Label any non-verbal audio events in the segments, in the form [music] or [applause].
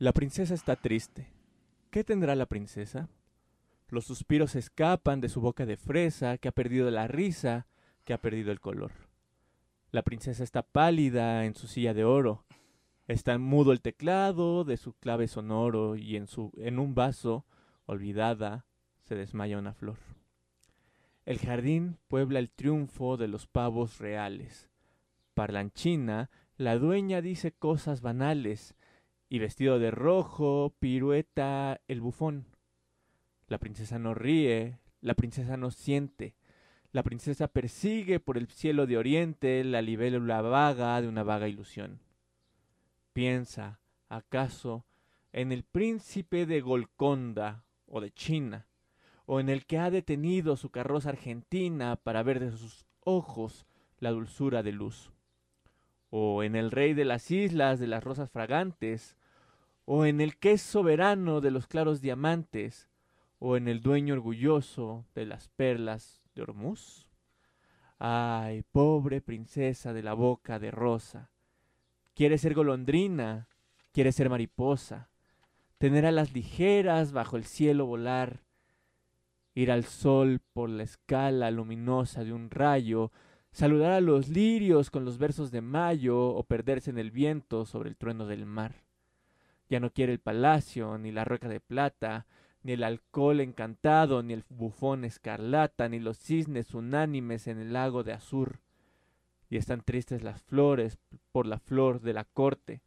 La princesa está triste. ¿Qué tendrá la princesa? Los suspiros escapan de su boca de fresa, que ha perdido la risa, que ha perdido el color. La princesa está pálida en su silla de oro. Está mudo el teclado de su clave sonoro y en, su, en un vaso, olvidada, se desmaya una flor. El jardín puebla el triunfo de los pavos reales. Parlanchina, la dueña dice cosas banales, y vestido de rojo pirueta el bufón. La princesa no ríe, la princesa no siente, la princesa persigue por el cielo de oriente la libélula vaga de una vaga ilusión. Piensa, acaso, en el príncipe de Golconda o de China, o en el que ha detenido su carroza argentina para ver de sus ojos la dulzura de luz, o en el rey de las islas de las rosas fragantes, o en el que es soberano de los claros diamantes, o en el dueño orgulloso de las perlas de Hormuz. Ay, pobre princesa de la boca de rosa, quiere ser golondrina, quiere ser mariposa, tener alas ligeras bajo el cielo volar, ir al sol por la escala luminosa de un rayo, saludar a los lirios con los versos de mayo o perderse en el viento sobre el trueno del mar. Ya no quiere el palacio, ni la rueca de plata, ni el alcohol encantado, ni el bufón escarlata, ni los cisnes unánimes en el lago de Azur. Y están tristes las flores por la flor de la corte,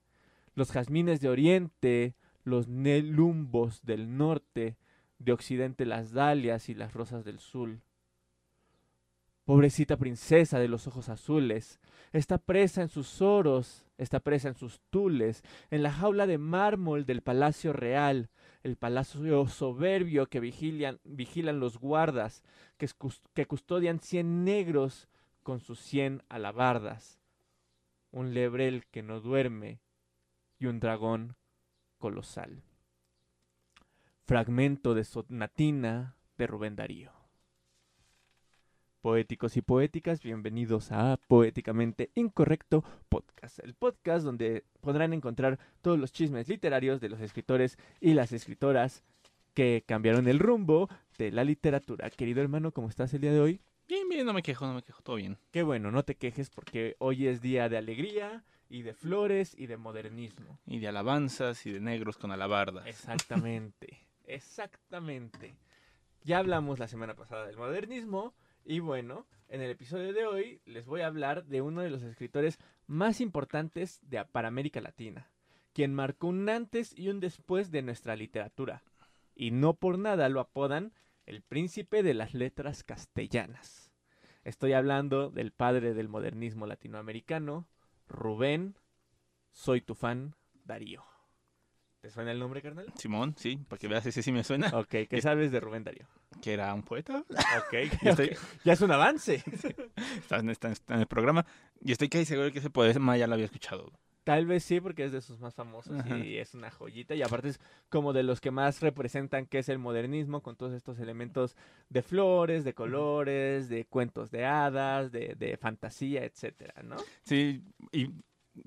los jazmines de oriente, los nelumbos del norte, de occidente las dalias y las rosas del sur. Pobrecita princesa de los ojos azules, está presa en sus oros, está presa en sus tules, en la jaula de mármol del palacio real, el palacio soberbio que vigilan, vigilan los guardas, que, que custodian cien negros con sus cien alabardas, un lebrel que no duerme y un dragón colosal. Fragmento de Sonatina de Rubén Darío. Poéticos y poéticas, bienvenidos a Poéticamente Incorrecto Podcast, el podcast donde podrán encontrar todos los chismes literarios de los escritores y las escritoras que cambiaron el rumbo de la literatura. Querido hermano, ¿cómo estás el día de hoy? Bien, bien, no me quejo, no me quejo, todo bien. Qué bueno, no te quejes porque hoy es día de alegría y de flores y de modernismo. Y de alabanzas y de negros con alabardas. Exactamente, [laughs] exactamente. Ya hablamos la semana pasada del modernismo y bueno, en el episodio de hoy les voy a hablar de uno de los escritores más importantes de, para América Latina, quien marcó un antes y un después de nuestra literatura. Y no por nada lo apodan el príncipe de las letras castellanas. Estoy hablando del padre del modernismo latinoamericano, Rubén, soy tu fan, Darío. ¿Te suena el nombre, carnal? Simón, sí, para que veas, ese sí me suena. Ok, ¿qué sabes de Rubén Darío? Que era un poeta. Ok, [laughs] ya es un avance. [laughs] Está, en, el programa. Y estoy casi seguro que ese poema ya lo había escuchado. Tal vez sí, porque es de sus más famosos y es una joyita. Y aparte es como de los que más representan qué es el modernismo, con todos estos elementos de flores, de colores, de cuentos de hadas, de, de fantasía, etcétera, ¿no? Sí, y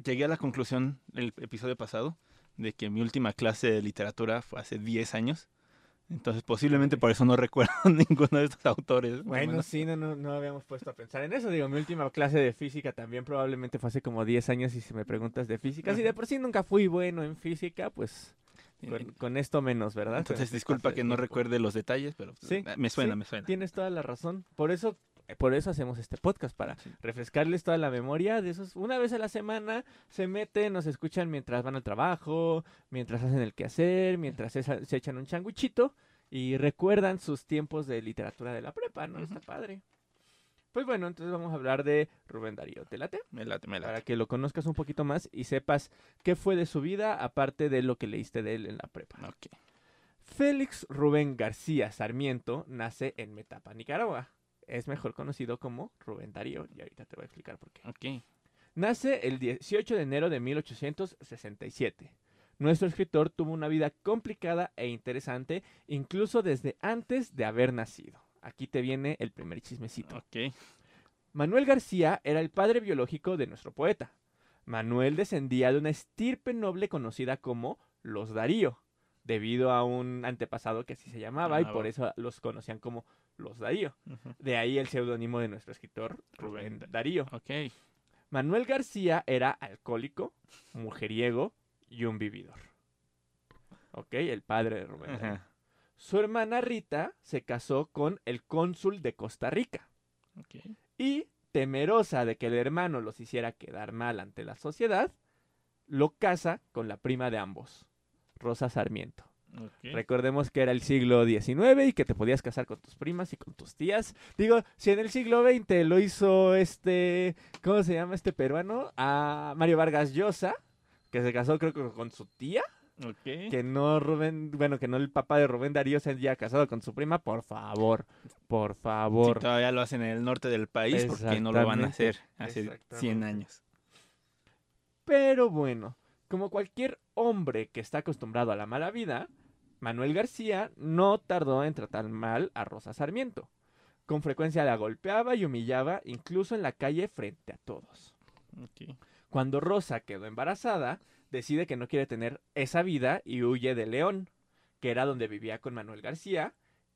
llegué a la conclusión del episodio pasado de que mi última clase de literatura fue hace 10 años. Entonces posiblemente por eso no [laughs] recuerdo [laughs] ninguno de estos autores. Bueno, sí, no, no, habíamos puesto a pensar en eso. Digo, mi última clase de física también probablemente fue hace como 10 años y si me preguntas de física, si de por sí nunca fui bueno en física, pues con, esto menos, ¿verdad? Entonces disculpa que no recuerde los detalles, pero sí, me suena, me suena. Tienes toda la razón. Por eso por eso hacemos este podcast, para refrescarles toda la memoria de esos. Una vez a la semana se meten, nos escuchan mientras van al trabajo, mientras hacen el quehacer, mientras se, echan un changuichito y recuerdan sus tiempos de literatura de la prepa, ¿no? Está padre. Pues bueno, entonces vamos a hablar de Rubén Darío. ¿Te late? Me late, me late. Para que lo conozcas un poquito más y sepas qué fue de su vida, aparte de lo que leíste de él en la prepa. Ok. Félix Rubén García Sarmiento nace en Metapa, Nicaragua es mejor conocido como Rubén Darío, y ahorita te voy a explicar por qué. Nace el 18 de enero de 1867. Nuestro escritor tuvo una vida complicada e interesante, incluso desde antes de haber nacido. Aquí te viene el primer chismecito. Manuel García era el padre biológico de nuestro poeta. Manuel descendía de una estirpe noble conocida como los Darío, debido a un antepasado que así se llamaba y Ah, por eso los conocían como los Darío. De ahí el seudónimo de nuestro escritor, Rubén Darío. Ok. Manuel García era alcohólico, mujeriego y un vividor. Ok, el padre de Rubén Darío. Su hermana Rita se casó con el cónsul de Costa Rica Ok. y, temerosa de que el hermano los hiciera quedar mal ante la sociedad, lo casa con la prima de ambos, Rosa Sarmiento. Recordemos que era el siglo XIX y que te podías casar con tus primas y con tus tías. Digo, si en el siglo XX lo hizo este, ¿cómo se llama este peruano? A Mario Vargas Llosa, que se casó creo que con su tía, que no Rubén, bueno, que no el papá de Rubén Darío se haya casado con su prima, por favor, por Si favor. todavía lo hacen en el norte del país, porque no lo van a hacer hace 100 exactamente. años. Pero bueno, como cualquier hombre que está acostumbrado a la mala vida, Manuel García no tardó en tratar mal a Rosa Sarmiento. Con frecuencia la golpeaba y humillaba, incluso en la calle frente a todos. Cuando Rosa quedó embarazada, decide que no quiere tener esa vida y huye de León, que era donde vivía con Manuel García,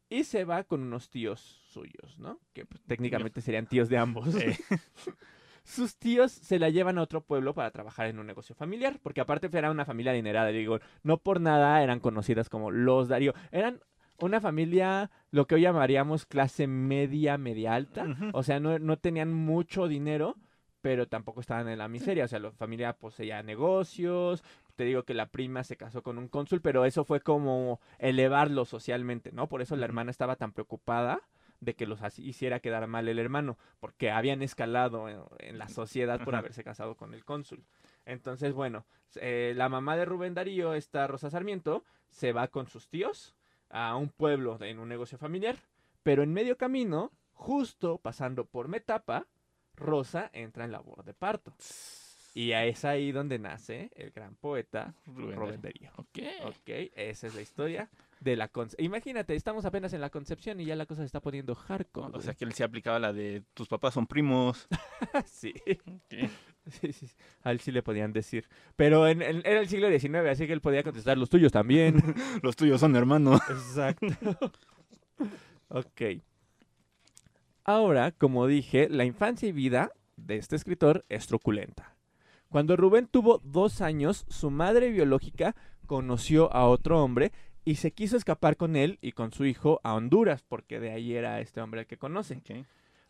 y se va con unos tíos suyos, ¿no? Que pues, técnicamente serían tíos de ambos. [laughs] Sus tíos se la llevan a otro pueblo para trabajar en un negocio familiar, porque aparte era una familia adinerada, digo, no por nada eran conocidas como los Darío, eran una familia, lo que hoy llamaríamos clase media, media alta, o sea, no, no tenían mucho dinero, pero tampoco estaban en la miseria, o sea, la familia poseía negocios, te digo que la prima se casó con un cónsul, pero eso fue como elevarlo socialmente, ¿no? Por eso la hermana estaba tan preocupada de que los hiciera quedar mal el hermano, porque habían escalado en, en la sociedad por Ajá. haberse casado con el cónsul. Entonces, bueno, eh, la mamá de Rubén Darío, esta Rosa Sarmiento, se va con sus tíos a un pueblo en un negocio familiar, pero en medio camino, justo pasando por Metapa, Rosa entra en labor de parto. Y es ahí donde nace el gran poeta Rubén Rubén Darío. Darío. Ok. Ok, esa es la historia de la concepción. Imagínate, estamos apenas en la concepción y ya la cosa se está poniendo hardcore. O sea que él se aplicaba la de tus papás son primos. [laughs] sí. Sí, sí, sí. A él sí le podían decir. Pero en, en- era el siglo XIX, así que él podía contestar los tuyos también. [laughs] Los tuyos son hermanos. Exacto. [laughs] ok. Ahora, como dije, la infancia y vida de este escritor es truculenta. Cuando Rubén tuvo dos años, su madre biológica conoció a otro hombre y se quiso escapar con él y con su hijo a Honduras, porque de ahí era este hombre el que conoce.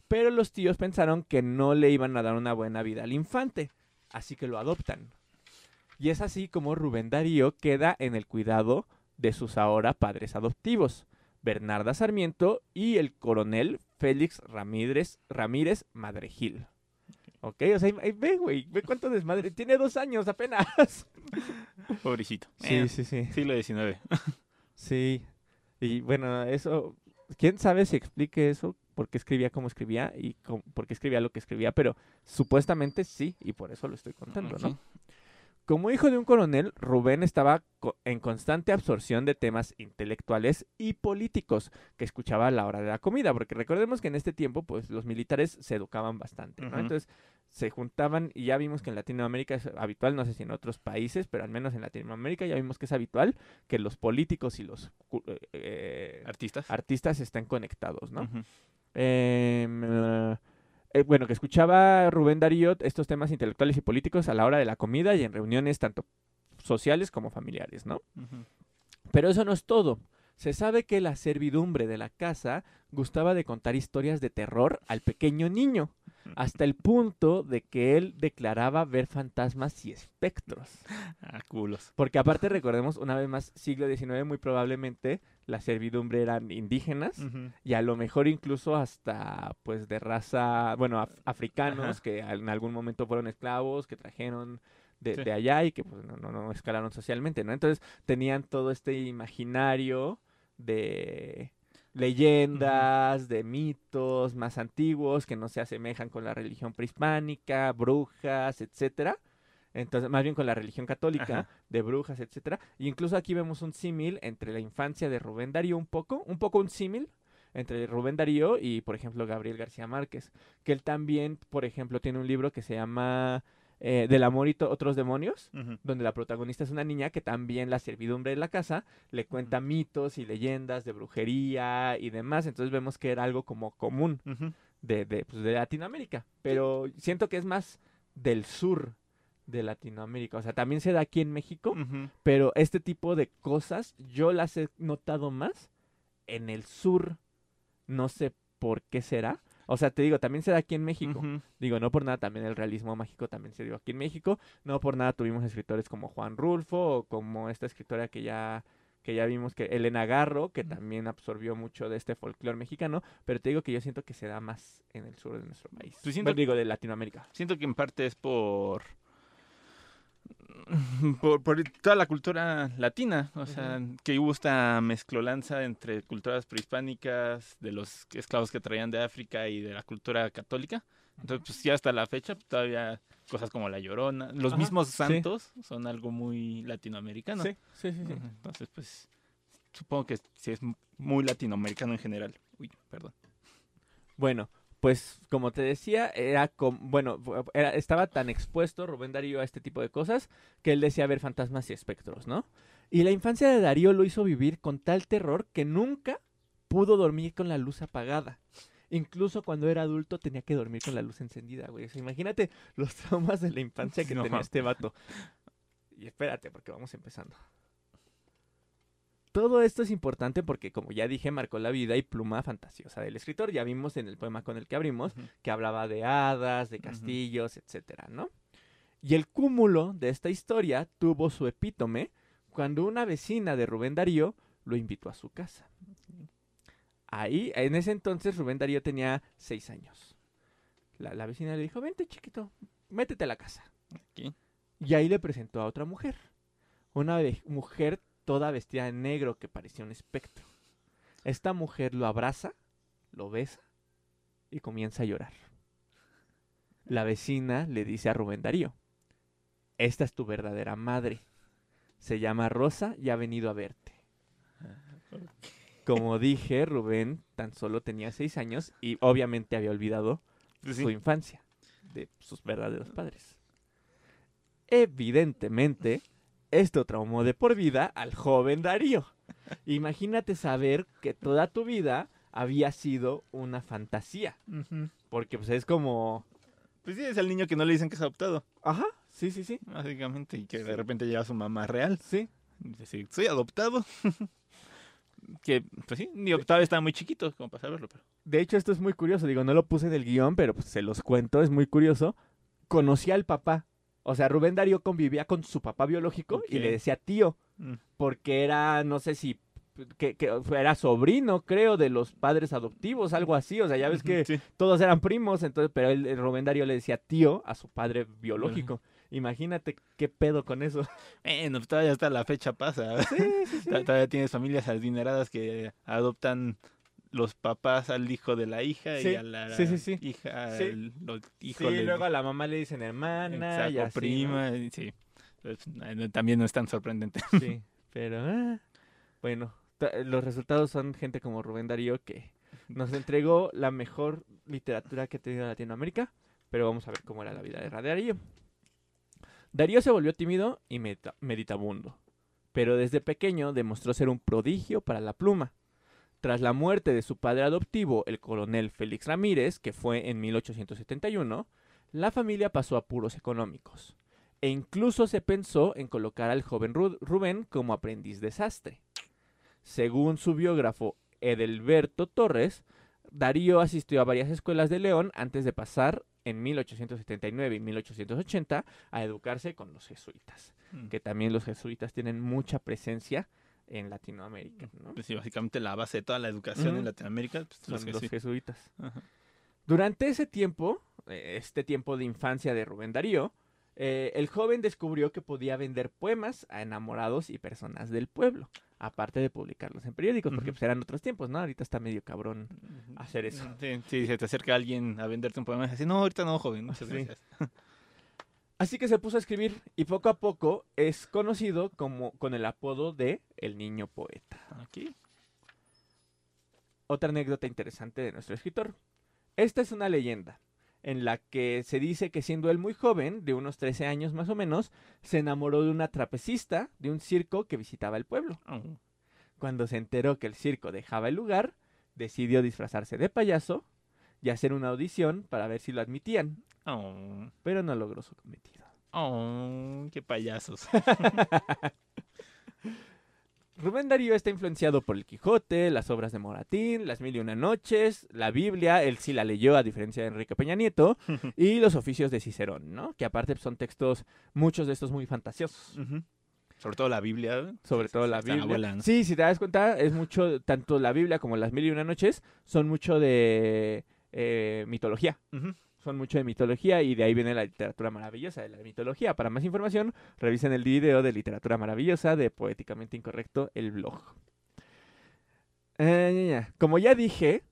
Pero los tíos pensaron que no le iban a dar una buena vida al infante, así que lo adoptan. Y es así como Rubén Darío queda en el cuidado de sus ahora padres adoptivos, Bernarda Sarmiento y el coronel Félix Ramírez, Ramírez Madregil. Ok, o sea, ve, güey, ve cuánto desmadre. Tiene dos años apenas. [laughs] Pobrecito. Sí, Eh, sí, sí. Siglo XIX. [laughs] Sí. Y bueno, eso, quién sabe si explique eso, por qué escribía como escribía y por qué escribía lo que escribía, pero supuestamente sí, y por eso lo estoy contando. ¿no? Como hijo de un coronel, Rubén estaba co- en constante absorción de temas intelectuales y políticos que escuchaba a la hora de la comida, porque recordemos que en este tiempo, pues los militares se educaban bastante, ¿no? Entonces se juntaban y ya vimos que en Latinoamérica es habitual, no sé si en otros países, pero al menos en Latinoamérica ya vimos que es habitual que los políticos y los eh, eh, Artistas. artistas estén conectados, ¿no? Eh, eh, bueno, que escuchaba Rubén Darío estos temas intelectuales y políticos a la hora de la comida y en reuniones tanto sociales como familiares, ¿no? Pero eso no es todo. Se sabe que la servidumbre de la casa gustaba de contar historias de terror al pequeño niño, hasta el punto de que él declaraba ver fantasmas y espectros. [laughs] Ah, culos. Porque aparte recordemos, una vez más, siglo XIX, muy probablemente la servidumbre eran indígenas y a lo mejor incluso hasta pues de raza, bueno, af- africanos Ajá. que en algún momento fueron esclavos, que trajeron de, Sí. de allá y que pues no, no, no escalaron socialmente, ¿no? Entonces tenían todo este imaginario de leyendas, de mitos más antiguos que no se asemejan con la religión prehispánica, brujas, etcétera. Entonces, más bien con la religión católica, Ajá. de brujas, etcétera. Y incluso aquí vemos un símil entre la infancia de Rubén Darío un poco, un poco un símil entre Rubén Darío y, por ejemplo, Gabriel García Márquez, que él también, por ejemplo, tiene un libro que se llama eh, Del amor y otros demonios, donde la protagonista es una niña que también la servidumbre de la casa le cuenta mitos y leyendas de brujería y demás. Entonces vemos que era algo como común de, de, pues, de Latinoamérica. Pero siento que es más del sur de Latinoamérica. O sea, también se da aquí en México, pero este tipo de cosas yo las he notado más en el sur. No sé por qué será. O sea, te digo, también se da aquí en México. Digo, no por nada también el realismo mágico también se dio aquí en México. No por nada tuvimos escritores como Juan Rulfo o como esta escritora que ya que ya vimos que Elena Garro, que también absorbió mucho de este folclore mexicano, pero te digo que yo siento que se da más en el sur de nuestro país. Pues siento Bueno, digo, de Latinoamérica. Siento que en parte es por, por, por toda la cultura latina, o sea, que hubo esta mezclolanza entre culturas prehispánicas, de los esclavos que traían de África y de la cultura católica. Entonces, pues ya hasta la fecha, pues, todavía cosas como la llorona, los Ajá, mismos sí. santos son algo muy latinoamericano. Sí, sí, sí, Entonces, pues supongo que sí es muy latinoamericano en general. Uy, perdón. Bueno, pues como te decía, era com- bueno, era- estaba tan expuesto Rubén Darío a este tipo de cosas que él decía ver fantasmas y espectros, ¿no? Y la infancia de Darío lo hizo vivir con tal terror que nunca pudo dormir con la luz apagada. Incluso cuando era adulto tenía que dormir con la luz encendida, güey. O sea, imagínate los traumas de la infancia que [laughs] No. tenía este vato. Y espérate, porque vamos empezando. Todo esto es importante porque, como ya dije, marcó la vida y pluma fantasiosa del escritor. Ya vimos en el poema con el que abrimos que hablaba de hadas, de castillos, etcétera, ¿no? Y el cúmulo de esta historia tuvo su epítome cuando una vecina de Rubén Darío lo invitó a su casa. Ahí, en ese entonces, Rubén Darío tenía seis años. La, la vecina le dijo, vente chiquito, métete a la casa. Aquí. Y ahí le presentó a otra mujer. Una mujer toda vestida de negro que parecía un espectro. Esta mujer lo abraza, lo besa y comienza a llorar. La vecina le dice a Rubén Darío, esta es tu verdadera madre. Se llama Rosa y ha venido a verte. Como dije, Rubén tan solo tenía seis años y obviamente había olvidado su infancia de sus verdaderos padres. Evidentemente, esto traumó de por vida al joven Darío. Imagínate saber que toda tu vida había sido una fantasía. Porque pues es como... Pues sí, es el niño que no le dicen que es adoptado, Ajá, sí, sí, sí. básicamente, y que de repente llega su mamá real. Sí, dice, soy adoptado. [laughs] que, pues sí, ni todavía estaba muy chiquito como para saberlo, pero... De hecho, esto es muy curioso. Digo, no lo puse en el guion, pero pues, se los cuento. Es muy curioso. Conocí al papá. O sea, Rubén Darío convivía con su papá biológico y le decía tío. Mm. Porque era, no sé si... Que, que era sobrino, creo, de los padres adoptivos, algo así. O sea, ya ves que Sí. todos eran primos, entonces, pero el Rubén Darío le decía tío a su padre biológico. Imagínate qué pedo con eso. Bueno, pues todavía hasta la fecha pasa. Sí, sí, [laughs] Todavía tienes familias adineradas que adoptan los papás al hijo de la hija Sí, y a la sí, sí, sí. hija Sí. al hijo de luego a la mamá le dicen hermana y exacto, así, ¿no? prima, y sí. Pues, eh, también no es tan sorprendente. Sí, [laughs] pero ah, bueno, los resultados son gente como Rubén Darío que nos entregó la mejor literatura que ha tenido Latinoamérica, pero vamos a ver cómo era la vida de Darío. Darío se volvió tímido y medita- meditabundo, pero desde pequeño demostró ser un prodigio para la pluma. Tras la muerte de su padre adoptivo, el coronel Félix Ramírez, que fue en 1871, la familia pasó a apuros económicos e incluso se pensó en colocar al joven Ru- Rubén como aprendiz de sastre. Según su biógrafo Edelberto Torres, Darío asistió a varias escuelas de León antes de pasar en 1879 y 1880 a educarse con los jesuitas, que también los jesuitas tienen mucha presencia en Latinoamérica, ¿no? Pues sí, básicamente la base de toda la educación en Latinoamérica. pues, Son los los jesuitas. jesuitas. Ajá. Durante ese tiempo, eh, este tiempo de infancia de Rubén Darío, eh, el joven descubrió que podía vender poemas a enamorados y personas del pueblo, aparte de publicarlos en periódicos, porque Ujú. pues, eran otros tiempos, ¿no? Ahorita está medio cabrón hacer eso. Sí, sí, se te acerca alguien a venderte un poema y dices, no, ahorita no, joven, muchas Sí. gracias. [laughs] Así que se puso a escribir y poco a poco es conocido como con el apodo de El Niño Poeta. Aquí. Otra anécdota interesante de nuestro escritor. Esta es una leyenda. en la que se dice que siendo él muy joven, de unos 13 años más o menos, se enamoró de una trapecista de un circo que visitaba el pueblo. Oh. Cuando se enteró que el circo dejaba el lugar, decidió disfrazarse de payaso y hacer una audición para ver si lo admitían, Oh. pero no logró su cometido. Oh, qué payasos. [laughs] Rubén Darío está influenciado por el Quijote, las obras de Moratín, las Mil y Una Noches, la Biblia, él sí la leyó a diferencia de Enrique Peña Nieto, [laughs] y los oficios de Cicerón, ¿no? Que aparte son textos, muchos de estos muy fantasiosos. Sobre todo la Biblia. Sobre Sí, todo la Biblia. Sí, si te das cuenta, es mucho, tanto la Biblia como las Mil y Una Noches son mucho de eh, mitología. Son mucho de mitología y de ahí viene la literatura maravillosa de la mitología. Para más información, revisen el video de literatura maravillosa de Poéticamente Incorrecto, el blog. Eh. Como ya dije,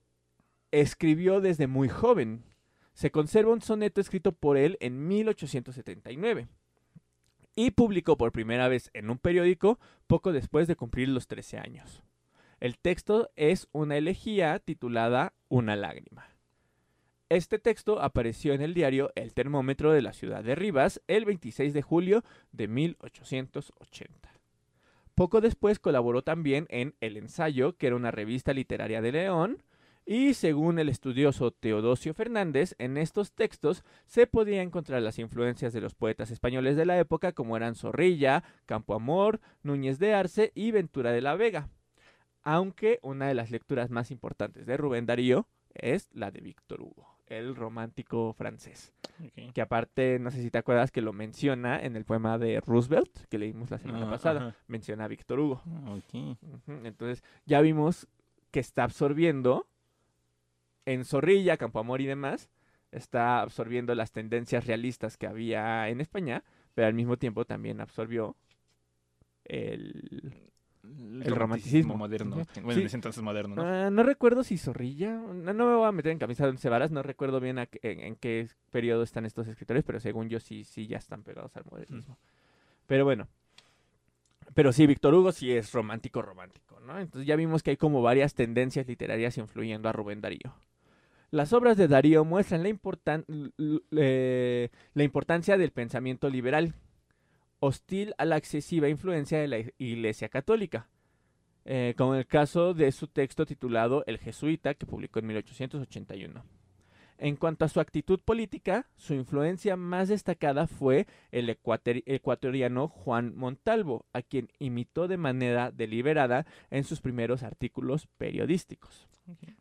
escribió desde muy joven. Se conserva un soneto escrito por él en 1879 y publicó por primera vez en un periódico poco después de cumplir los 13 años. El texto es una elegía titulada Una lágrima. Este texto apareció en el diario El Termómetro de la ciudad de Rivas el 26 de julio de 1880. Poco después colaboró también en El Ensayo, que era una revista literaria de León, y según el estudioso Teodosio Fernández, en estos textos se podía encontrar las influencias de los poetas españoles de la época como eran Zorrilla, Campoamor, Núñez de Arce y Ventura de la Vega. Aunque una de las lecturas más importantes de Rubén Darío es la de Víctor Hugo, el romántico francés. Que aparte, no sé si te acuerdas que lo menciona en el poema de Roosevelt, que leímos la semana Ah, pasada, ajá. menciona a Víctor Hugo. Ujú, Entonces, ya vimos que está absorbiendo en Zorrilla, Campoamor y demás, está absorbiendo las tendencias realistas que había en España, pero al mismo tiempo también absorbió el... El, romanticismo. moderno. Bueno, Sí. en ese entonces moderno, ¿no? Ah, no recuerdo si Zorrilla, no, no me voy a meter en camisa de once varas, no recuerdo bien a en, en qué periodo están estos escritores, pero según yo sí, sí ya están pegados al modernismo. Pero bueno, pero sí, Víctor Hugo sí es romántico, romántico, ¿no? Entonces ya vimos que hay como varias tendencias literarias influyendo a Rubén Darío. Las obras de Darío muestran la, importan- eh, la importancia del pensamiento liberal, hostil a la excesiva influencia de la Iglesia Católica, eh, como en el caso de su texto titulado El Jesuita, que publicó en 1881. En cuanto a su actitud política, su influencia más destacada fue el ecuator- ecuatoriano Juan Montalvo, a quien imitó de manera deliberada en sus primeros artículos periodísticos.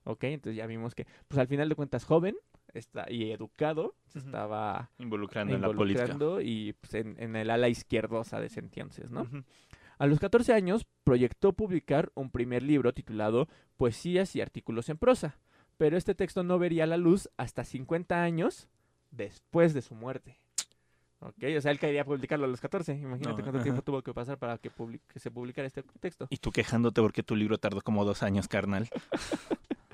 ¿Ok? Entonces ya vimos que, pues al final de cuentas, joven está, y educado, se estaba Involucrando en la política. involucrando y pues, en, en el ala izquierdosa de ese entonces, ¿no? A los 14 años proyectó publicar un primer libro titulado Poesías y artículos en prosa, pero este texto no vería la luz hasta 50 años después de su muerte. Ok, o sea, él quería publicarlo a los 14. Imagínate No, cuánto tiempo tuvo que pasar para que, publi- que se publicara este texto. Y tú quejándote porque tu libro tardó como dos años, carnal. [laughs]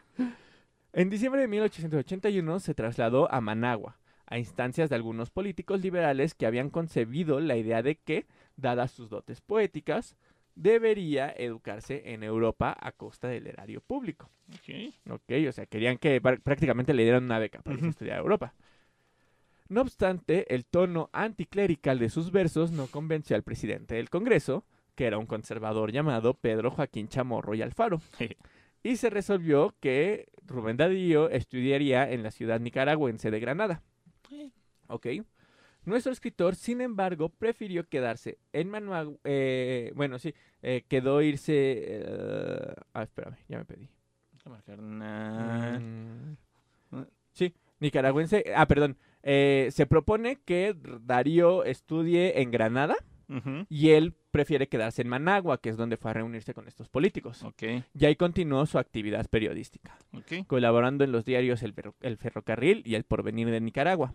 En diciembre de 1881 se trasladó a Managua, a instancias de algunos políticos liberales que habían concebido la idea de que, dadas sus dotes poéticas, debería educarse en Europa a costa del erario público. Ok. ¿Ok? O sea, querían que pr- prácticamente le dieran una beca para estudiar a Europa. No obstante, el tono anticlerical de sus versos no convenció al presidente del Congreso, que era un conservador llamado Pedro Joaquín Chamorro y Alfaro. [laughs] y se resolvió que Rubén Darío estudiaría en la ciudad nicaragüense de Granada. ¿Ok? Nuestro escritor, sin embargo, prefirió quedarse en Managua. eh, bueno, sí, eh, quedó irse. eh, ah, espérame, ya me pedí. Mm, Sí, nicaragüense. Ah, perdón. Se propone que Darío estudie en Granada y él prefiere quedarse en Managua, que es donde fue a reunirse con estos políticos. Y ahí continuó su actividad periodística, colaborando en los diarios El, El Ferrocarril y El Porvenir de Nicaragua.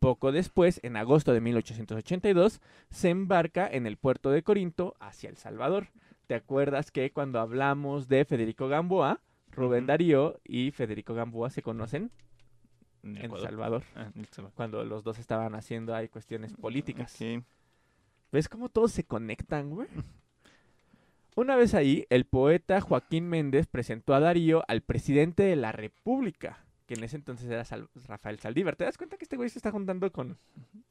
Poco después, en agosto de 1882, se embarca en el puerto de Corinto hacia El Salvador. ¿Te acuerdas que cuando hablamos de Federico Gamboa, Rubén. Darío y Federico Gamboa se conocen En. Salvador? Ah, en El Salvador. Cuando los dos estaban haciendo ahí cuestiones políticas. Ok. ¿Ves cómo todos se conectan, güey? Una vez ahí, el poeta Joaquín Méndez presentó a Darío al presidente de la República, que en ese entonces era Sal- Rafael Saldívar. ¿Te das cuenta que este güey se está juntando con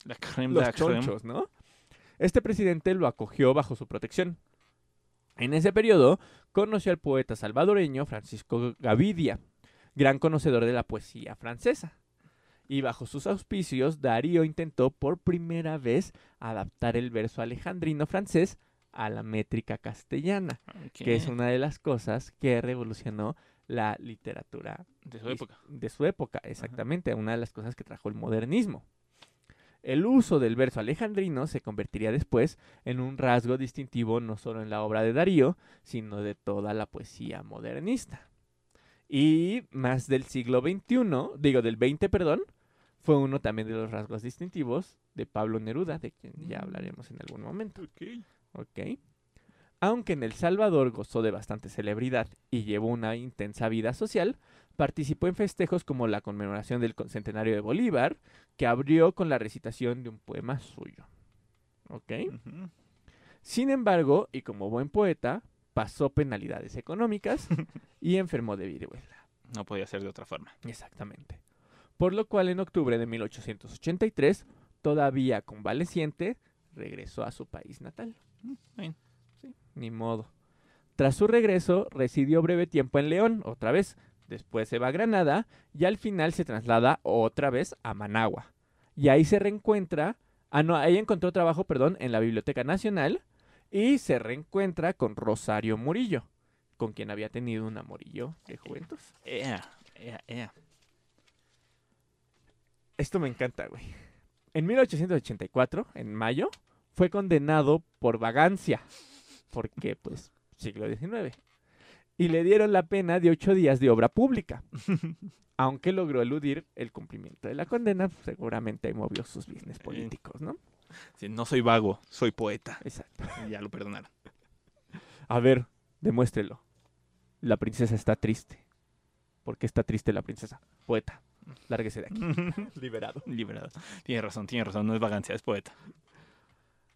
La creme de los la creme. chonchos, ¿no? Este presidente lo acogió bajo su protección. En ese periodo conoció al poeta salvadoreño Francisco Gavidia, gran conocedor de la poesía francesa. Y bajo sus auspicios, Darío intentó por primera vez adaptar el verso alejandrino francés a la métrica castellana, que es una de las cosas que revolucionó la literatura De su época. De su época, exactamente, una de las cosas que trajo el modernismo. El uso del verso alejandrino se convertiría después en un rasgo distintivo no solo en la obra de Darío, sino de toda la poesía modernista. Y más del siglo XXI, digo del XX, perdón, fue uno también de los rasgos distintivos de Pablo Neruda, de quien ya Mm. hablaremos en algún momento. Ok. ¿ok? Aunque en El Salvador gozó de bastante celebridad y llevó una intensa vida social, participó en festejos como la conmemoración del centenario de Bolívar, que abrió con la recitación de un poema suyo. ¿Ok? Ujú. Sin embargo, y como buen poeta, pasó penalidades económicas [laughs] y enfermó de viruela. No podía ser de otra forma. Exactamente. Por lo cual en octubre de 1883, todavía convaleciente, regresó a su país natal. Sí, ni modo. Tras su regreso, residió breve tiempo en León, otra vez. Después se va a Granada y al final se traslada otra vez a Managua. Y ahí se reencuentra, ah no, ahí encontró trabajo, perdón, en la Biblioteca Nacional y se reencuentra con Rosario Murillo, con quien había tenido un amorillo de juventud. Esto me encanta, güey. En 1884, en mayo, fue condenado por vagancia, porque, pues, siglo XIX. Y le dieron la pena de ocho días de obra pública. [laughs] Aunque logró eludir el cumplimiento de la condena, seguramente movió sus business políticos, ¿no? Sí, no soy vago, soy poeta. Exacto. [laughs] Y ya lo perdonaron. A ver, demuéstrelo. La princesa está triste. ¿Por qué está triste la princesa? Poeta. Lárguese de aquí. [laughs] Liberado. Liberado. Tiene razón, tiene razón. No es vagancia, es poeta.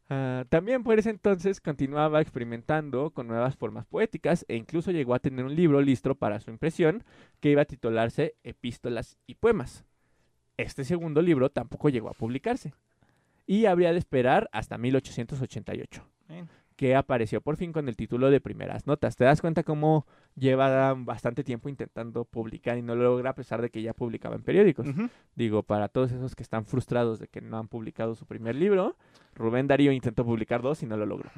Ah, también por ese entonces continuaba experimentando con nuevas formas poéticas e incluso llegó a tener un libro listo para su impresión que iba a titularse Epístolas y Poemas. Este segundo libro tampoco llegó a publicarse y habría de esperar hasta 1888, Bien. Que apareció por fin con el título de Primeras Notas. ¿Te das cuenta cómo lleva bastante tiempo intentando publicar y no lo logra a pesar de que ya publicaba en periódicos? Digo, para todos esos que están frustrados de que no han publicado su primer libro, Rubén Darío intentó publicar dos y no lo logró.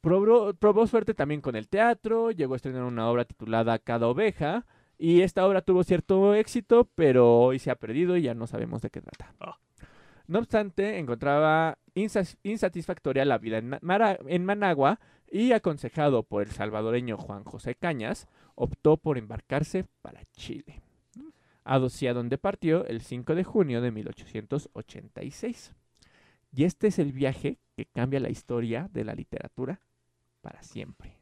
Probó suerte también con el teatro, llegó a estrenar una obra titulada Cada oveja, y esta obra tuvo cierto éxito, pero hoy se ha perdido y ya no sabemos de qué trata. Ah. No obstante, encontraba insas- insatisfactoria la vida en, Na- Mara- en Managua y aconsejado por el salvadoreño Juan José Cañas, optó por embarcarse para Chile, hacia donde partió el 5 de junio de 1886. Y este es el viaje que cambia la historia de la literatura para siempre.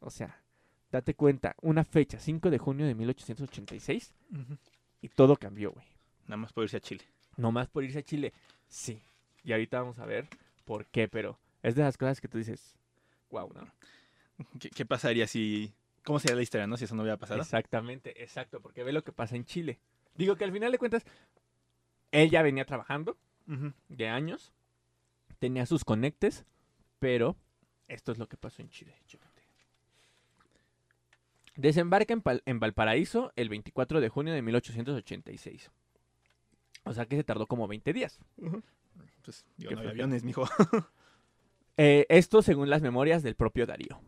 O sea, date cuenta, una fecha, 5 de junio de 1886, Ujú. y todo cambió, güey. Nada más por irse a Chile. Nomás por irse a Chile, sí. Y ahorita vamos a ver por qué, pero es de las cosas que tú dices, wow, ¿no? ¿Qué, qué pasaría si... ¿Cómo sería la historia, no? Si eso no hubiera pasado. Exactamente, exacto, porque ve lo que pasa en Chile. Digo que al final de cuentas, él ya venía trabajando de años, tenía sus conectes, pero esto es lo que pasó en Chile. Desembarca en, en Valparaíso el 24 de junio de 1886. O sea que se tardó como 20 días. Pues, Qué no había aviones, mijo. [laughs] Eh, esto según las memorias del propio Darío.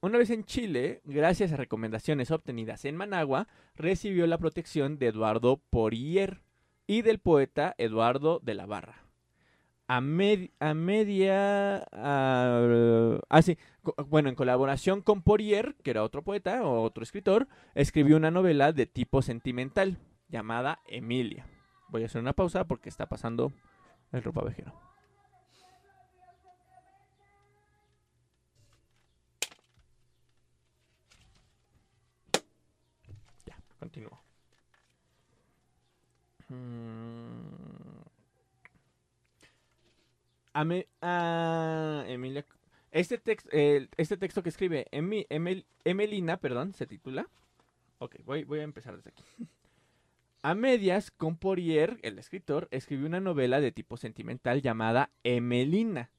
Una vez en Chile, gracias a recomendaciones obtenidas en Managua, recibió la protección de Eduardo Porier y del poeta Eduardo de la Barra. A, med- a media... ah, ah, sí, bueno, en colaboración con Porier, que era otro poeta o otro escritor, escribió una novela de tipo sentimental llamada Emilia. Voy a hacer una pausa porque está pasando el ropavejero. Ya, continúo. Mm. Ame- ah, Emilia. Este, tex- el- este texto que escribe Emi- Emel- Emelina, perdón, se titula. Ok, voy, voy a empezar desde aquí. A medias, Comporier, el escritor, escribió una novela de tipo sentimental llamada Emelina,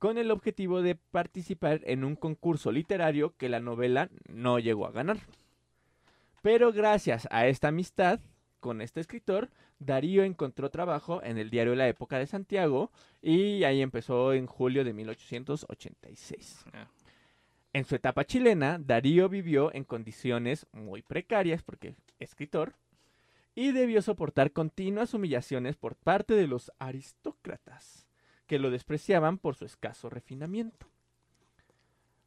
con el objetivo de participar en un concurso literario que la novela no llegó a ganar. Pero gracias a esta amistad con este escritor, Darío encontró trabajo en el diario La Época de Santiago y ahí empezó en julio de 1886. Ah. En su etapa chilena, Darío vivió en condiciones muy precarias porque escritor y debió soportar continuas humillaciones por parte de los aristócratas, que lo despreciaban por su escaso refinamiento.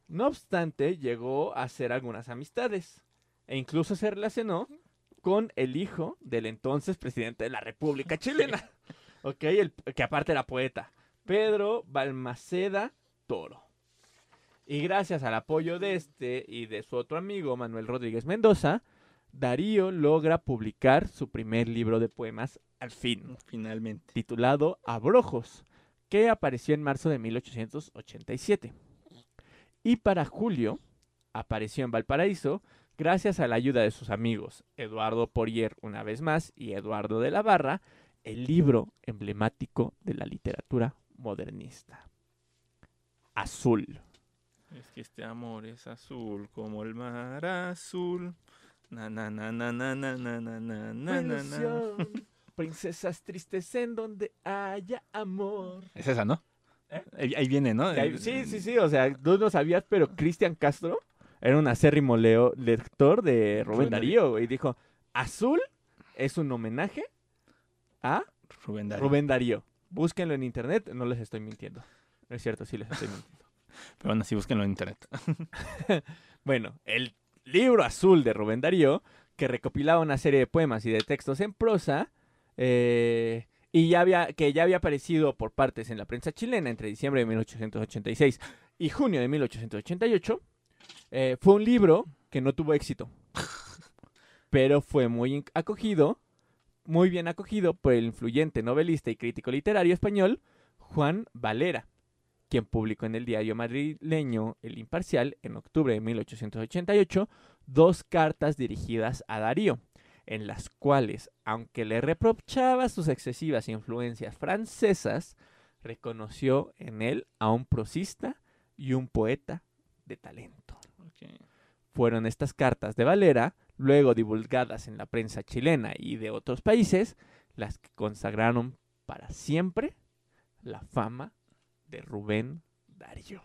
No obstante, llegó a hacer algunas amistades e incluso se relacionó con el hijo del entonces presidente de la República Chilena, [laughs] ok, el, que aparte era poeta, Pedro Balmaceda Toro. Y gracias al apoyo de este y de su otro amigo Manuel Rodríguez Mendoza, Darío logra publicar su primer libro de poemas al fin, Finalmente. titulado Abrojos, que apareció en marzo de 1887. Y para julio apareció en Valparaíso gracias a la ayuda de sus amigos Eduardo Porier una vez más y Eduardo de la Barra, el libro emblemático de la literatura modernista. Azul. Es que este amor es azul como el mar azul. Na na na na na na na na na na na na. Ilusión, Princesas tristes en donde haya amor. Es esa, ¿no? ¿Eh? Ahí, ahí viene, ¿no? Ahí- Sí, sí, sí, o sea, tú no sabías, pero Cristian Castro era un acérrimo leo- lector de Rubén Rubén Darío, y Dijo, Azul es un homenaje a Rubén Darío. Rubén Darío. Búsquenlo en internet, no les estoy mintiendo. No es cierto, sí les estoy mintiendo. Pero bueno, así búsquenlo en internet. Bueno, el libro azul de Rubén Darío, que recopilaba una serie de poemas y de textos en prosa, eh, y ya había, que ya había aparecido por partes en la prensa chilena entre diciembre de 1886 y junio de 1888, eh, fue un libro que no tuvo éxito, pero fue muy acogido, muy bien acogido por el influyente novelista y crítico literario español Juan Valera quien publicó en el diario madrileño El Imparcial en octubre de 1888 dos cartas dirigidas a Darío, en las cuales, aunque le reprochaba sus excesivas influencias francesas, reconoció en él a un prosista y un poeta de talento. Fueron estas cartas de Valera, luego divulgadas en la prensa chilena y de otros países, las que consagraron para siempre la fama de Rubén Darío.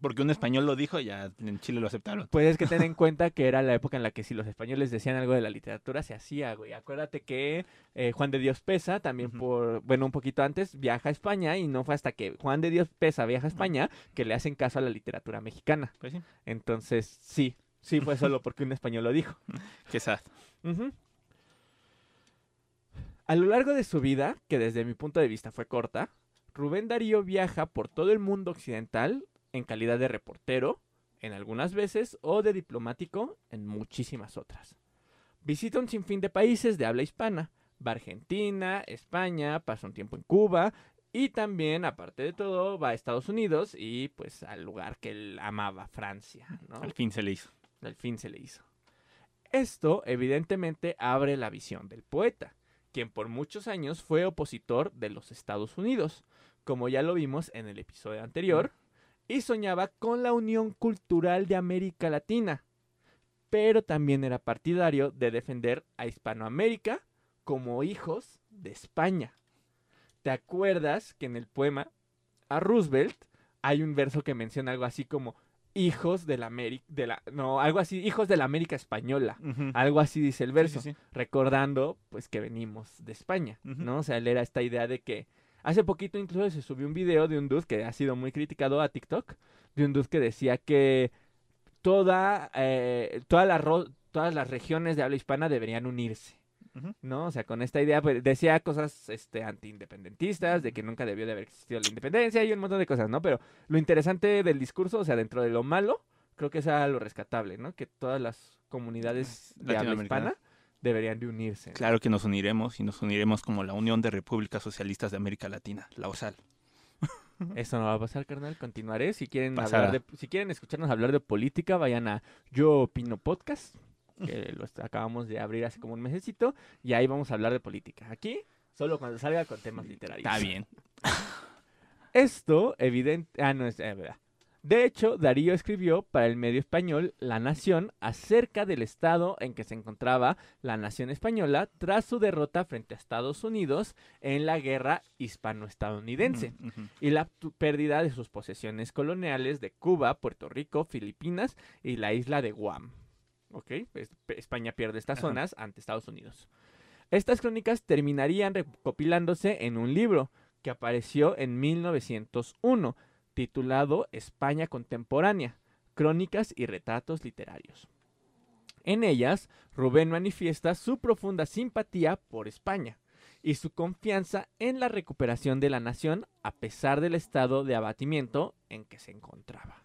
Porque un español lo dijo, ya en Chile lo aceptaron. Pues es que ten en [laughs] cuenta que era la época en la que si los españoles decían algo de la literatura se hacía, güey. Acuérdate que eh, Juan de Dios Pesa, también por, bueno, un poquito antes, viaja a España y no fue hasta que Juan de Dios Pesa viaja a España que le hacen caso a la literatura mexicana. Pues sí. Entonces, sí, sí fue solo porque un español lo dijo. [laughs] Qué sad. Ujú. A lo largo de su vida, que desde mi punto de vista fue corta, Rubén Darío viaja por todo el mundo occidental en calidad de reportero, en algunas veces, o de diplomático en muchísimas otras. Visita un sinfín de países de habla hispana, va a Argentina, España, pasa un tiempo en Cuba y también, aparte de todo, va a Estados Unidos y pues al lugar que él amaba, Francia, ¿no? Al fin se le hizo. Al fin se le hizo. Esto, evidentemente, abre la visión del poeta, quien por muchos años fue opositor de los Estados Unidos, como ya lo vimos en el episodio anterior, y soñaba con la unión cultural de América Latina, pero también era partidario de defender a Hispanoamérica como hijos de España. ¿Te acuerdas que en el poema a Roosevelt hay un verso que menciona algo así como hijos de la América, de la, no, algo así, hijos de la América española. Algo así dice el verso, sí, sí. recordando pues que venimos de España. ¿no? O sea, él era esta idea de que hace poquito incluso se subió un video de un dude que ha sido muy criticado a TikTok, de un dude que decía que toda, eh, toda la ro- todas las regiones de habla hispana deberían unirse. ¿no? O sea, con esta idea, pues, decía cosas este, antiindependentistas, de que nunca debió de haber existido la independencia y un montón de cosas, ¿no? Pero lo interesante del discurso, o sea, dentro de lo malo, creo que es a lo rescatable, ¿no? Que todas las comunidades de habla hispana deberían de unirse. Claro que nos uniremos y nos uniremos como la Unión de Repúblicas Socialistas de América Latina, la OSAL. [laughs] Eso no va a pasar, carnal. Continuaré. Si quieren, hablar de, si quieren escucharnos hablar de política, vayan a Yo Opino Podcast. que lo acabamos de abrir hace como un mesecito, y ahí vamos a hablar de política. Aquí, solo cuando salga con temas literarios. Está bien. [laughs] Esto, evidente. Ah, no es. eh, verdad. De hecho, Darío escribió para el medio español La Nación acerca del estado en que se encontraba la nación española tras su derrota frente a Estados Unidos en la guerra hispano-estadounidense ujú. y la pérdida de sus posesiones coloniales de Cuba, Puerto Rico, Filipinas y la isla de Guam. España pierde estas zonas ante Estados Unidos. Estas crónicas terminarían recopilándose en un libro que apareció en 1901, titulado España Contemporánea, Crónicas y Retratos Literarios. En ellas, Rubén manifiesta su profunda simpatía por España y su confianza en la recuperación de la nación a pesar del estado de abatimiento en que se encontraba.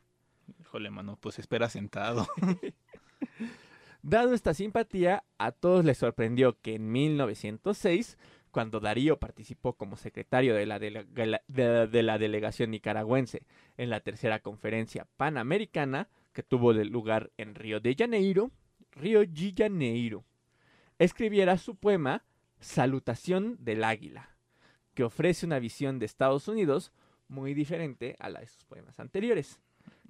Híjole, mano, pues espera sentado. [laughs] Dado esta simpatía, a todos les sorprendió que en 1906, cuando Darío participó como secretario de la, dele- de la- de- de la delegación nicaragüense en la tercera conferencia panamericana, que tuvo lugar en Río de Janeiro, Río de Janeiro, escribiera su poema Salutación del Águila, que ofrece una visión de Estados Unidos muy diferente a la de sus poemas anteriores.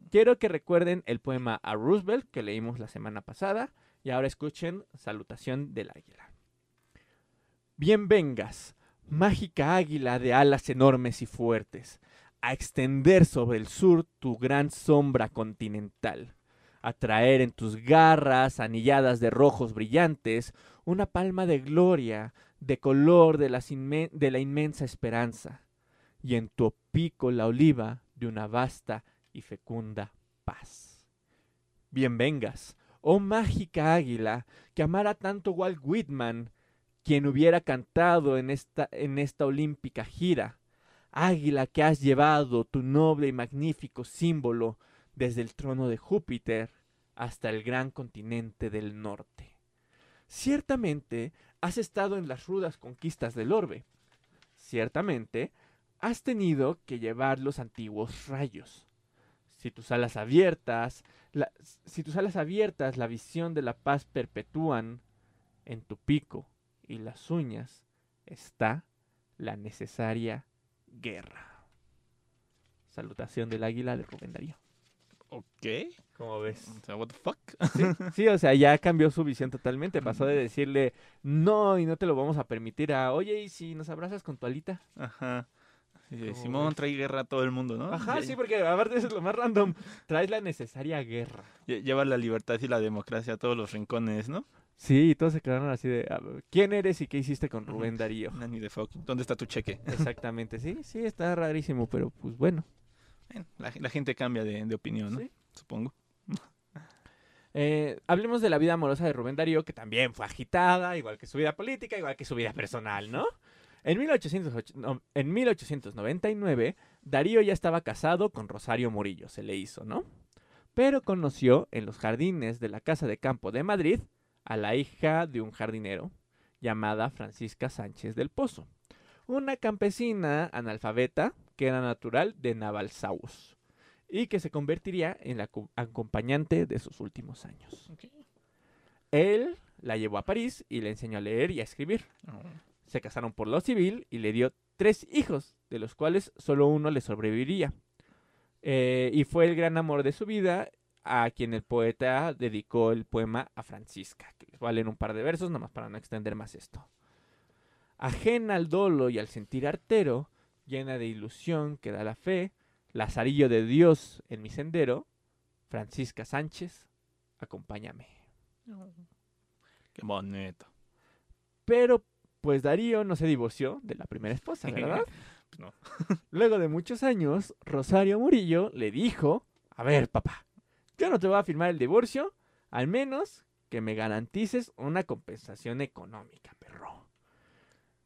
Quiero que recuerden el poema a Roosevelt que leímos la semana pasada y ahora escuchen Salutación del Águila. Bien vengas, mágica águila de alas enormes y fuertes, a extender sobre el sur tu gran sombra continental, a traer en tus garras anilladas de rojos brillantes una palma de gloria, de color de, la inmensa esperanza, y en tu pico la oliva de una vasta y fecunda paz. Bien vengas, oh mágica águila, que amara tanto Walt Whitman, quien hubiera cantado en esta, en esta olímpica gira. Águila que has llevado tu noble y magnífico símbolo desde el trono de Júpiter hasta el gran continente del norte. Ciertamente has estado en las rudas conquistas del orbe. Ciertamente has tenido que llevar los antiguos rayos. Si tus alas abiertas, si tus alas abiertas la visión de la paz perpetúan, en tu pico y las uñas está la necesaria guerra. Salutación del águila de Rubén Darío. ok. ¿Cómo ves? O sea, what the fuck. Sí, [laughs] sí, o sea, ya cambió su visión totalmente. Pasó de decirle no y no te lo vamos a permitir a, oye, ¿y si nos abrazas con tu alita? Ajá. ¿Cómo Simón ves? trae guerra a todo el mundo, ¿no? Ajá, sí, porque aparte eso es lo más random. Traes la necesaria guerra. lle- Lleva la libertad y la democracia a todos los rincones, ¿no? Sí, y todos se quedaron así de, "A ver, ¿quién eres y qué hiciste con. Rubén Darío? Nanny de fuck. ¿Dónde está tu cheque? [laughs] Exactamente, sí, sí, está rarísimo, pero pues bueno. Bueno, la, la gente cambia de, de opinión, ¿no? Sí. Supongo. Eh, hablemos de la vida amorosa de Rubén Darío, que también fue agitada, igual que su vida política, igual que su vida personal, ¿no? En, 1808 no, en 1899, Darío ya estaba casado con Rosario Murillo, se le hizo, ¿no? Pero conoció en los jardines de la Casa de Campo de Madrid a la hija de un jardinero llamada Francisca Sánchez del Pozo, una campesina analfabeta que era natural de Navalsaus y que se convertiría en la co- acompañante de sus últimos años. Él la llevó a París y le enseñó a leer y a escribir. Oh, Se casaron por lo civil y le dio tres hijos, de los cuales solo uno le sobreviviría. Eh, y fue el gran amor de su vida, a quien el poeta dedicó el poema a Francisca, que les voy a leer un par de versos, nomás para no extender más esto. Ajena al dolo y al sentir artero, llena de ilusión que da la fe, Lazarillo de Dios en mi sendero, Francisca Sánchez, acompáñame. Qué bonito. Pero, pues Darío no se divorció de la primera esposa, ¿verdad? [laughs] Pues no. Luego de muchos años, Rosario Murillo le dijo, a ver, papá, yo no te voy a firmar el divorcio, al menos que me garantices una compensación económica, perro.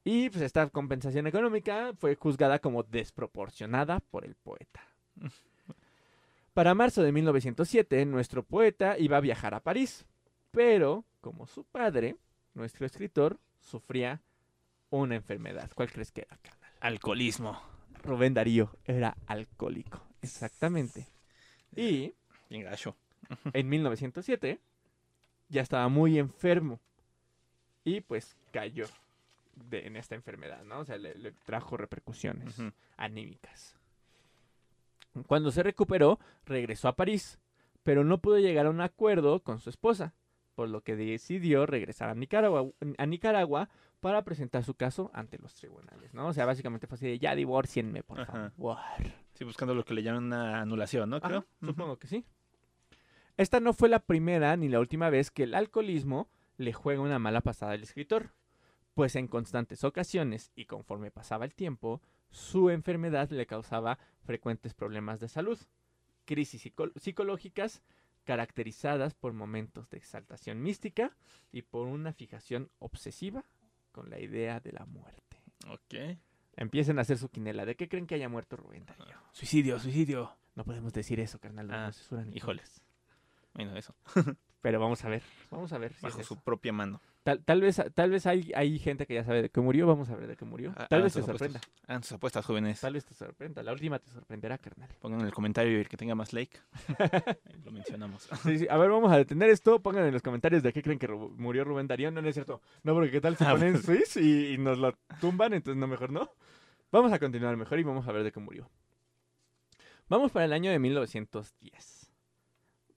Y pues esta compensación económica fue juzgada como desproporcionada por el poeta. Para marzo de 1907, nuestro poeta iba a viajar a París, pero como su padre, nuestro escritor, sufría una enfermedad. ¿Cuál crees que era, carnal? Alcoholismo. Rubén Darío era alcohólico. Exactamente. Y Bien gacho. [laughs] en 1907 ya estaba muy enfermo y pues cayó de, en esta enfermedad, ¿no? O sea, le, le trajo repercusiones anímicas. Cuando se recuperó, regresó a París, pero no pudo llegar a un acuerdo con su esposa, por lo que decidió regresar a Nicaragua, a Nicaragua para presentar su caso ante los tribunales, ¿no? O sea, básicamente fue así de, ya divórcienme, por Ajá. Sí, buscando lo que le llaman una anulación, ¿no? Ajá, Creo. Supongo que sí. Esta no fue la primera ni la última vez que el alcoholismo le juega una mala pasada al escritor, pues en constantes ocasiones y conforme pasaba el tiempo, su enfermedad le causaba frecuentes problemas de salud, crisis psico- psicológicas caracterizadas por momentos de exaltación mística y por una fijación obsesiva con la idea de la muerte. Ok. Empiecen a hacer su quinela. ¿De qué creen que haya muerto Rubén Darío? Suicidio, suicidio. No podemos decir eso, carnal. Ah, nos censuran y híjoles. Bueno, eso. Pero vamos a ver, vamos a ver. si Bajo es su propia mano. Tal, tal vez, tal vez hay, hay gente que ya sabe de qué murió. Vamos a ver de qué murió. Ah, Tal hagan vez te sorprenda. Hagan sus apuestas, jóvenes. Tal vez te sorprenda. La última te sorprenderá, carnal. [laughs] Pongan en el comentario y el que tenga más like. [laughs] Lo mencionamos. [laughs] Sí, sí. A ver, vamos a detener esto. Pongan en los comentarios de qué creen que murió Rubén Darío. No, no es cierto. No, porque qué tal si Ah, ponen. Swiss y, y nos lo tumban. Entonces, no, mejor no. Vamos a continuar mejor y vamos a ver de qué murió. Vamos para el año de 1910.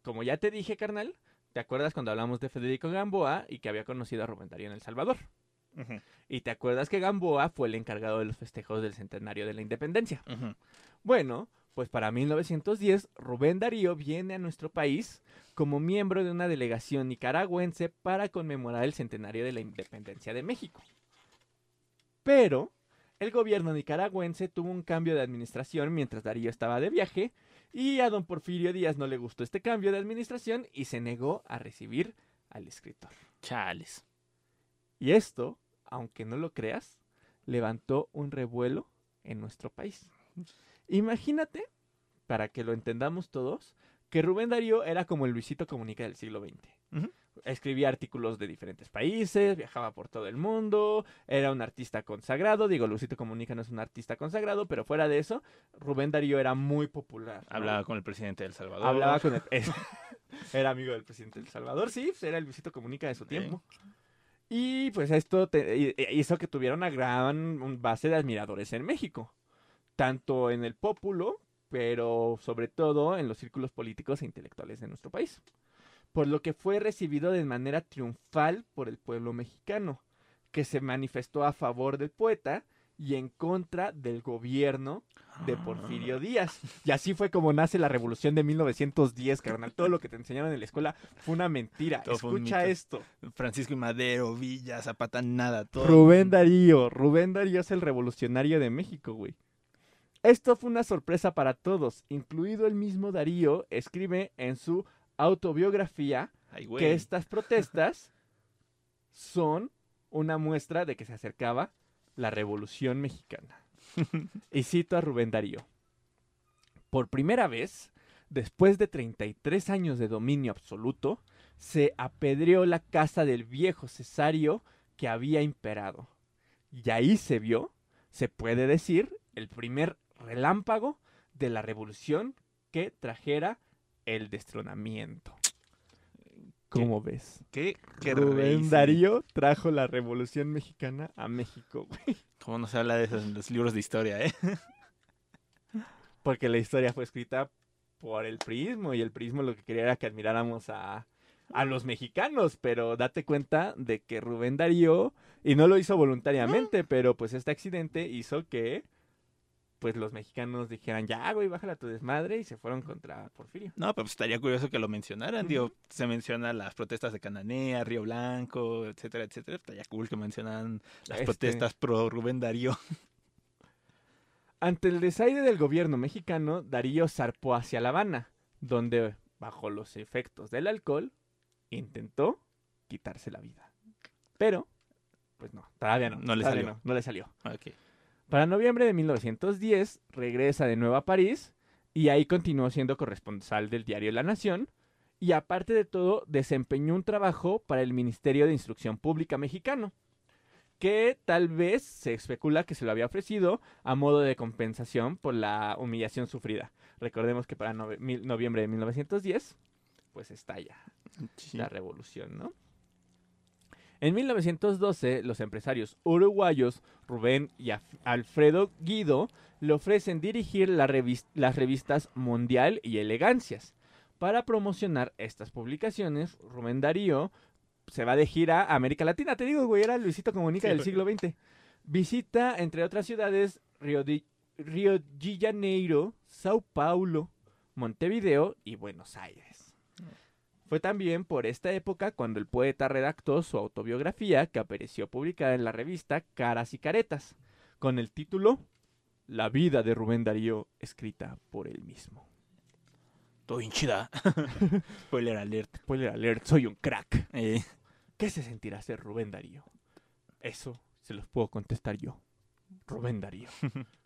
Como ya te dije, carnal, ¿te acuerdas cuando hablamos de Federico Gamboa y que había conocido a Rubén Darío en El Salvador? Y te acuerdas que Gamboa fue el encargado de los festejos del centenario de la independencia. Bueno, pues para 1910, Rubén Darío viene a nuestro país como miembro de una delegación nicaragüense para conmemorar el centenario de la independencia de México. Pero el gobierno nicaragüense tuvo un cambio de administración mientras Darío estaba de viaje y a don Porfirio Díaz no le gustó este cambio de administración y se negó a recibir al escritor. Chales. Y esto, aunque no lo creas, levantó un revuelo en nuestro país. Imagínate, para que lo entendamos todos, que Rubén Darío era como el Luisito Comunica del siglo XX. Escribía artículos de diferentes países, viajaba por todo el mundo, era un artista consagrado. Digo, Luisito Comunica no es un artista consagrado, pero fuera de eso, Rubén Darío era muy popular. ¿no? Hablaba con el presidente de El Salvador. Hablaba [laughs] con el... [laughs] era amigo del presidente de El Salvador, sí, pues era el Luisito Comunica de su tiempo. Y pues esto te- hi- hizo que tuviera una gran base de admiradores en México. Tanto en el pópulo, pero sobre todo en los círculos políticos e intelectuales de nuestro país. Por lo que fue recibido de manera triunfal por el pueblo mexicano, que se manifestó a favor del poeta y en contra del gobierno de Porfirio Díaz. Y así fue como nace la revolución de 1910, carnal. Todo lo que te enseñaron en la escuela fue una mentira. Todo fue un Escucha esto. Francisco y Madero, Villa, Zapata, nada. Todo. Rubén Darío. Rubén Darío es el revolucionario de México, güey. Esto fue una sorpresa para todos, incluido el mismo Darío, escribe en su autobiografía Ay, que estas protestas son una muestra de que se acercaba la Revolución Mexicana. [laughs] y cito a Rubén Darío. Por primera vez, después de 33 años de dominio absoluto, se apedreó la casa del viejo Cesario que había imperado. Y ahí se vio, se puede decir, el primer relámpago de la revolución que trajera el destronamiento. ¿Cómo ves? ¿Qué? ¿Qué Rubén rey, sí. Darío trajo la revolución mexicana a México, güey. ¿Cómo no se habla de eso en los libros de historia, eh? [laughs] Porque la historia fue escrita por el prismo y el prismo lo que quería era que admiráramos a, a los mexicanos, pero date cuenta de que Rubén Darío, y no lo hizo voluntariamente, pero pues este accidente hizo que pues los mexicanos dijeran, ya, güey, bájala tu desmadre y se fueron contra Porfirio. No, pero pues estaría curioso que lo mencionaran. Digo, Ujú. se menciona las protestas de Cananea, Río Blanco, etcétera, etcétera. Estaría cool que mencionaran las Este- protestas pro Rubén Darío. [laughs] Ante el desaire del gobierno mexicano, Darío zarpó hacia La Habana, donde, bajo los efectos del alcohol, intentó quitarse la vida. Pero, pues no, todavía no. No le salió. No, no le salió. Ok. Para noviembre de 1910, regresa de nuevo a París y ahí continuó siendo corresponsal del diario La Nación y aparte de todo desempeñó un trabajo para el Ministerio de Instrucción Pública mexicano, que tal vez se especula que se lo había ofrecido a modo de compensación por la humillación sufrida. Recordemos que para noviembre de 1910, pues estalla Sí. la revolución, ¿no? En 1912, los empresarios uruguayos Rubén y Alfredo Guido le ofrecen dirigir la las revistas Mundial y Elegancias. Para promocionar estas publicaciones, Rubén Darío se va de gira a América Latina. Te digo, güey, era Luisito Comunica Sí, del siglo XX. Visita, entre otras ciudades, Río de, Río de Janeiro, Sao Paulo, Montevideo y Buenos Aires. Fue también por esta época cuando el poeta redactó su autobiografía que apareció publicada en la revista Caras y Caretas, con el título La vida de Rubén Darío, escrita por él mismo. Todo bien chida. [laughs] Spoiler alert. Spoiler alert, soy un crack. Eh, ¿Qué se sentirá ser Rubén Darío? Eso se los puedo contestar yo. Rubén Darío. [laughs]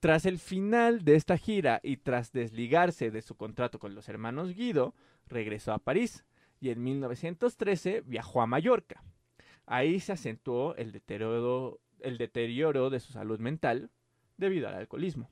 tras el final de esta gira y tras desligarse de su contrato con los hermanos Guido, regresó a París y en 1913 viajó a Mallorca. Ahí se acentuó el deterioro, de su salud mental debido al alcoholismo.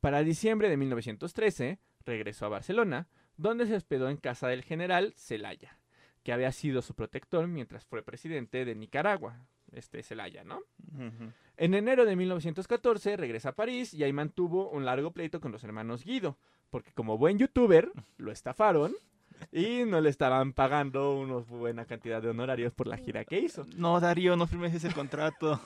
Para diciembre de 1913 regresó a Barcelona, donde se hospedó en casa del general Celaya, que había sido su protector mientras fue presidente de Nicaragua. Este Celaya, ¿no? ujú. En enero de 1914 regresa a París y ahí mantuvo un largo pleito con los hermanos Guido, porque como buen youtuber lo estafaron y no le estaban pagando una buena cantidad de honorarios por la gira que hizo. No, Darío, no firmes ese contrato.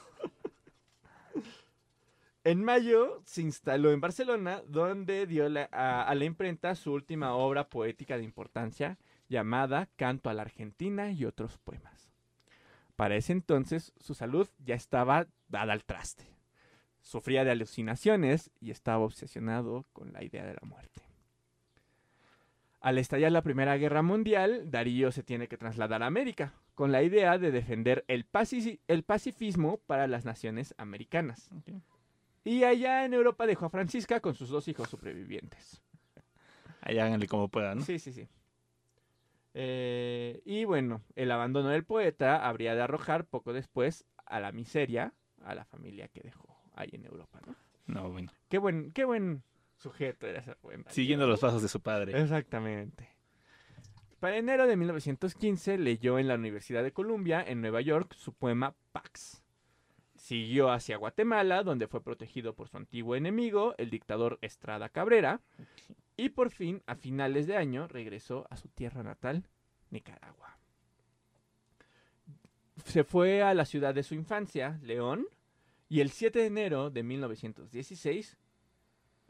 En mayo se instaló en Barcelona, donde dio la- a, a la imprenta su última obra poética de importancia, llamada Canto a la Argentina y otros poemas. Para ese entonces su salud ya estaba dada al traste. Sufría de alucinaciones y estaba obsesionado con la idea de la muerte. Al estallar la Primera Guerra Mundial, Darío se tiene que trasladar a América, con la idea de defender el, paci- el pacifismo para las naciones americanas. Y allá en Europa dejó a Francisca con sus dos hijos supervivientes. Ahí háganle como puedan. ¿no? Sí, sí, sí. Eh, y bueno, el abandono del poeta habría de arrojar poco después a la miseria a la familia que dejó ahí en Europa, ¿no? No, bueno. Qué buen, qué buen sujeto era ese Darío, Siguiendo los pasos de su padre. Exactamente. Para enero de 1915 leyó en la Universidad de Columbia, en Nueva York, su poema Pax. Siguió hacia Guatemala, donde fue protegido por su antiguo enemigo, el dictador Estrada Cabrera, y por fin, a finales de año, regresó a su tierra natal, Nicaragua. Se fue a la ciudad de su infancia, León, y el 7 de enero de 1916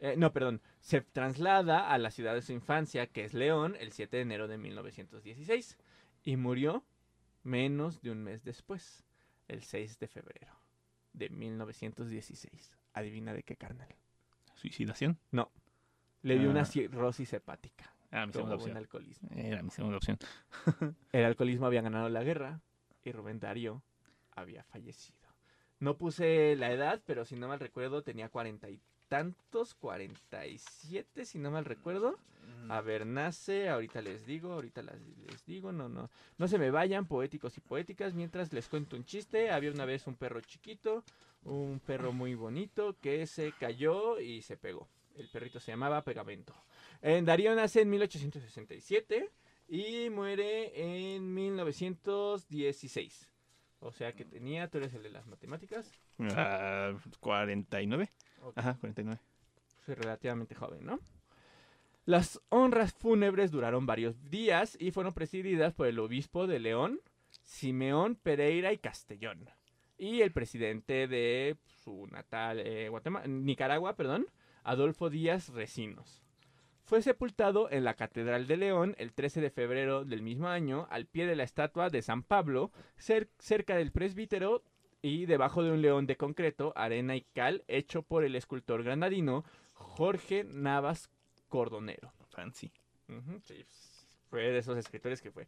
eh, no, perdón, se traslada a la ciudad de su infancia, que es León, el 7 de enero de 1916, y murió menos de un mes después, el 6 de febrero de 1916. Adivina de qué carnal. ¿Suicidación? Le dio una Ah. cirrosis hepática, Ah, mi como segunda opción. alcoholismo. Era mi segunda opción. [laughs] El alcoholismo había ganado la guerra y Rubén Darío había fallecido. No puse la edad, pero si no mal recuerdo tenía cuarenta y tantos, cuarenta y siete, si no mal recuerdo. A ver, nace, ahorita les digo, ahorita las- les digo, no, no, no se me vayan, poéticos y poéticas, mientras les cuento un chiste. Había una vez un perro chiquito, un perro muy bonito que se cayó y se pegó. El perrito se llamaba Pegamento. En Darío nace en 1867 y muere en 1916. O sea que tenía, tú eres el de las matemáticas, Ah, 49. Ok. Ajá, 49. fue relativamente joven, ¿no? Las honras fúnebres duraron varios días y fueron presididas por el obispo de León, Simeón Pereira y Castellón, y el presidente de su natal eh, Guatema- Nicaragua, perdón, Adolfo Díaz Recinos. Fue sepultado en la Catedral de León el 13 de febrero del mismo año, al pie de la estatua de San Pablo, cer- cerca del presbítero y debajo de un león de concreto, arena y cal, hecho por el escultor granadino Jorge Navas Cordonero. Fancy. Sí, fue de esos escritores que fue.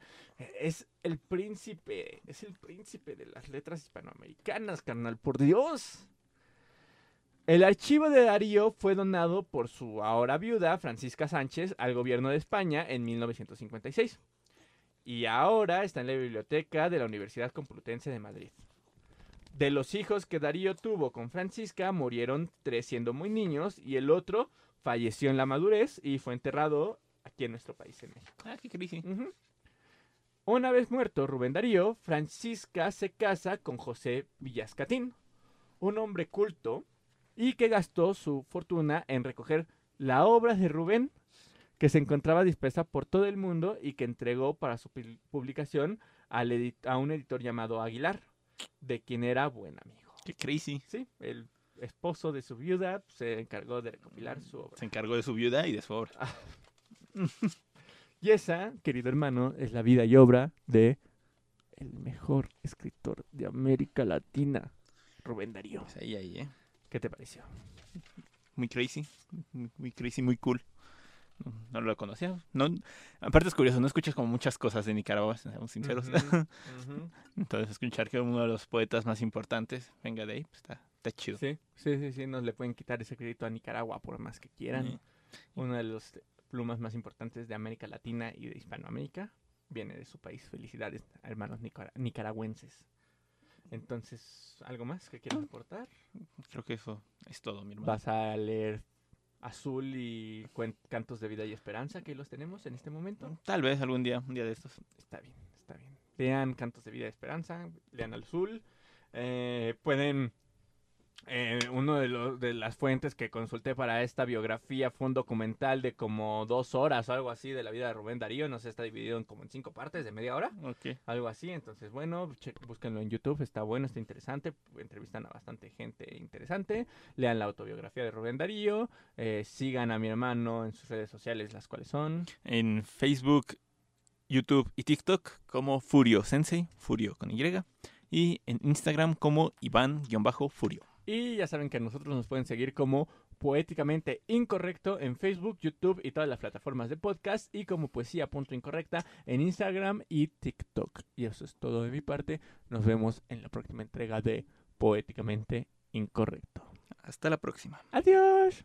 Es el príncipe, es el príncipe de las letras hispanoamericanas, carnal, por Dios. El archivo de Darío fue donado por su ahora viuda, Francisca Sánchez, al gobierno de España en 1956. Y ahora está en la biblioteca de la Universidad Complutense de Madrid. De los hijos que Darío tuvo con Francisca, murieron tres siendo muy niños y el otro falleció en la madurez y fue enterrado aquí en nuestro país, en México. Ah, qué. Ujú. Una vez muerto Rubén Darío, Francisca se casa con José Villascatín, un hombre culto y que gastó su fortuna en recoger la obra de Rubén que se encontraba dispersa por todo el mundo y que entregó para su publicación al a un editor llamado Aguilar, de quien era buen amigo. Qué crazy. Sí, el esposo de su viuda se encargó de recopilar su obra. Se encargó de su viuda y de su obra. [laughs] Y esa, querido hermano, es la vida y obra de el mejor escritor de América Latina, Rubén Darío. Pues ahí, ahí, ¿eh? ¿Qué te pareció? Muy crazy. Muy, crazy, muy cool. No, no lo conocía. No, aparte es curioso, no escuchas como muchas cosas de Nicaragua, seamos sinceros. [laughs] Entonces escuchar que uno de los poetas más importantes venga de ahí, pues está, está chido. Sí, sí, sí, sí, no le pueden quitar ese crédito a Nicaragua por más que quieran. Eh, Uno de los plumas más importantes de América Latina y de Hispanoamérica viene de su país. Felicidades, hermanos nicara- nicaragüenses. Entonces, ¿algo más que quieras aportar? creo que eso es todo, mi hermano. Vas a leer Azul y Cantos de Vida y Esperanza, que los tenemos en este momento. Tal vez algún día, un día de estos. Está bien, está bien. Lean Cantos de Vida y Esperanza, lean Azul. Eh, pueden... eh, uno de, los, de las fuentes que consulté para esta biografía fue un documental de como dos horas o algo así de la vida de Rubén Darío. No sé, está dividido en como en cinco partes de media hora. Algo así, entonces bueno, búsquenlo en YouTube, está bueno, está interesante, entrevistan a bastante gente interesante, lean la autobiografía de Rubén Darío, eh, sigan a mi hermano en sus redes sociales, las cuales son... En Facebook, YouTube y TikTok como Furio Sensei, Furio con Y. Y en Instagram como Iván-Furio. Y ya saben que a nosotros nos pueden seguir como Poéticamente Incorrecto en Facebook, YouTube y todas las plataformas de podcast y como Poesía Punto Incorrecta en Instagram y TikTok. Y eso es todo de mi parte, nos vemos en la próxima entrega de Poéticamente Incorrecto. Hasta la próxima. Adiós.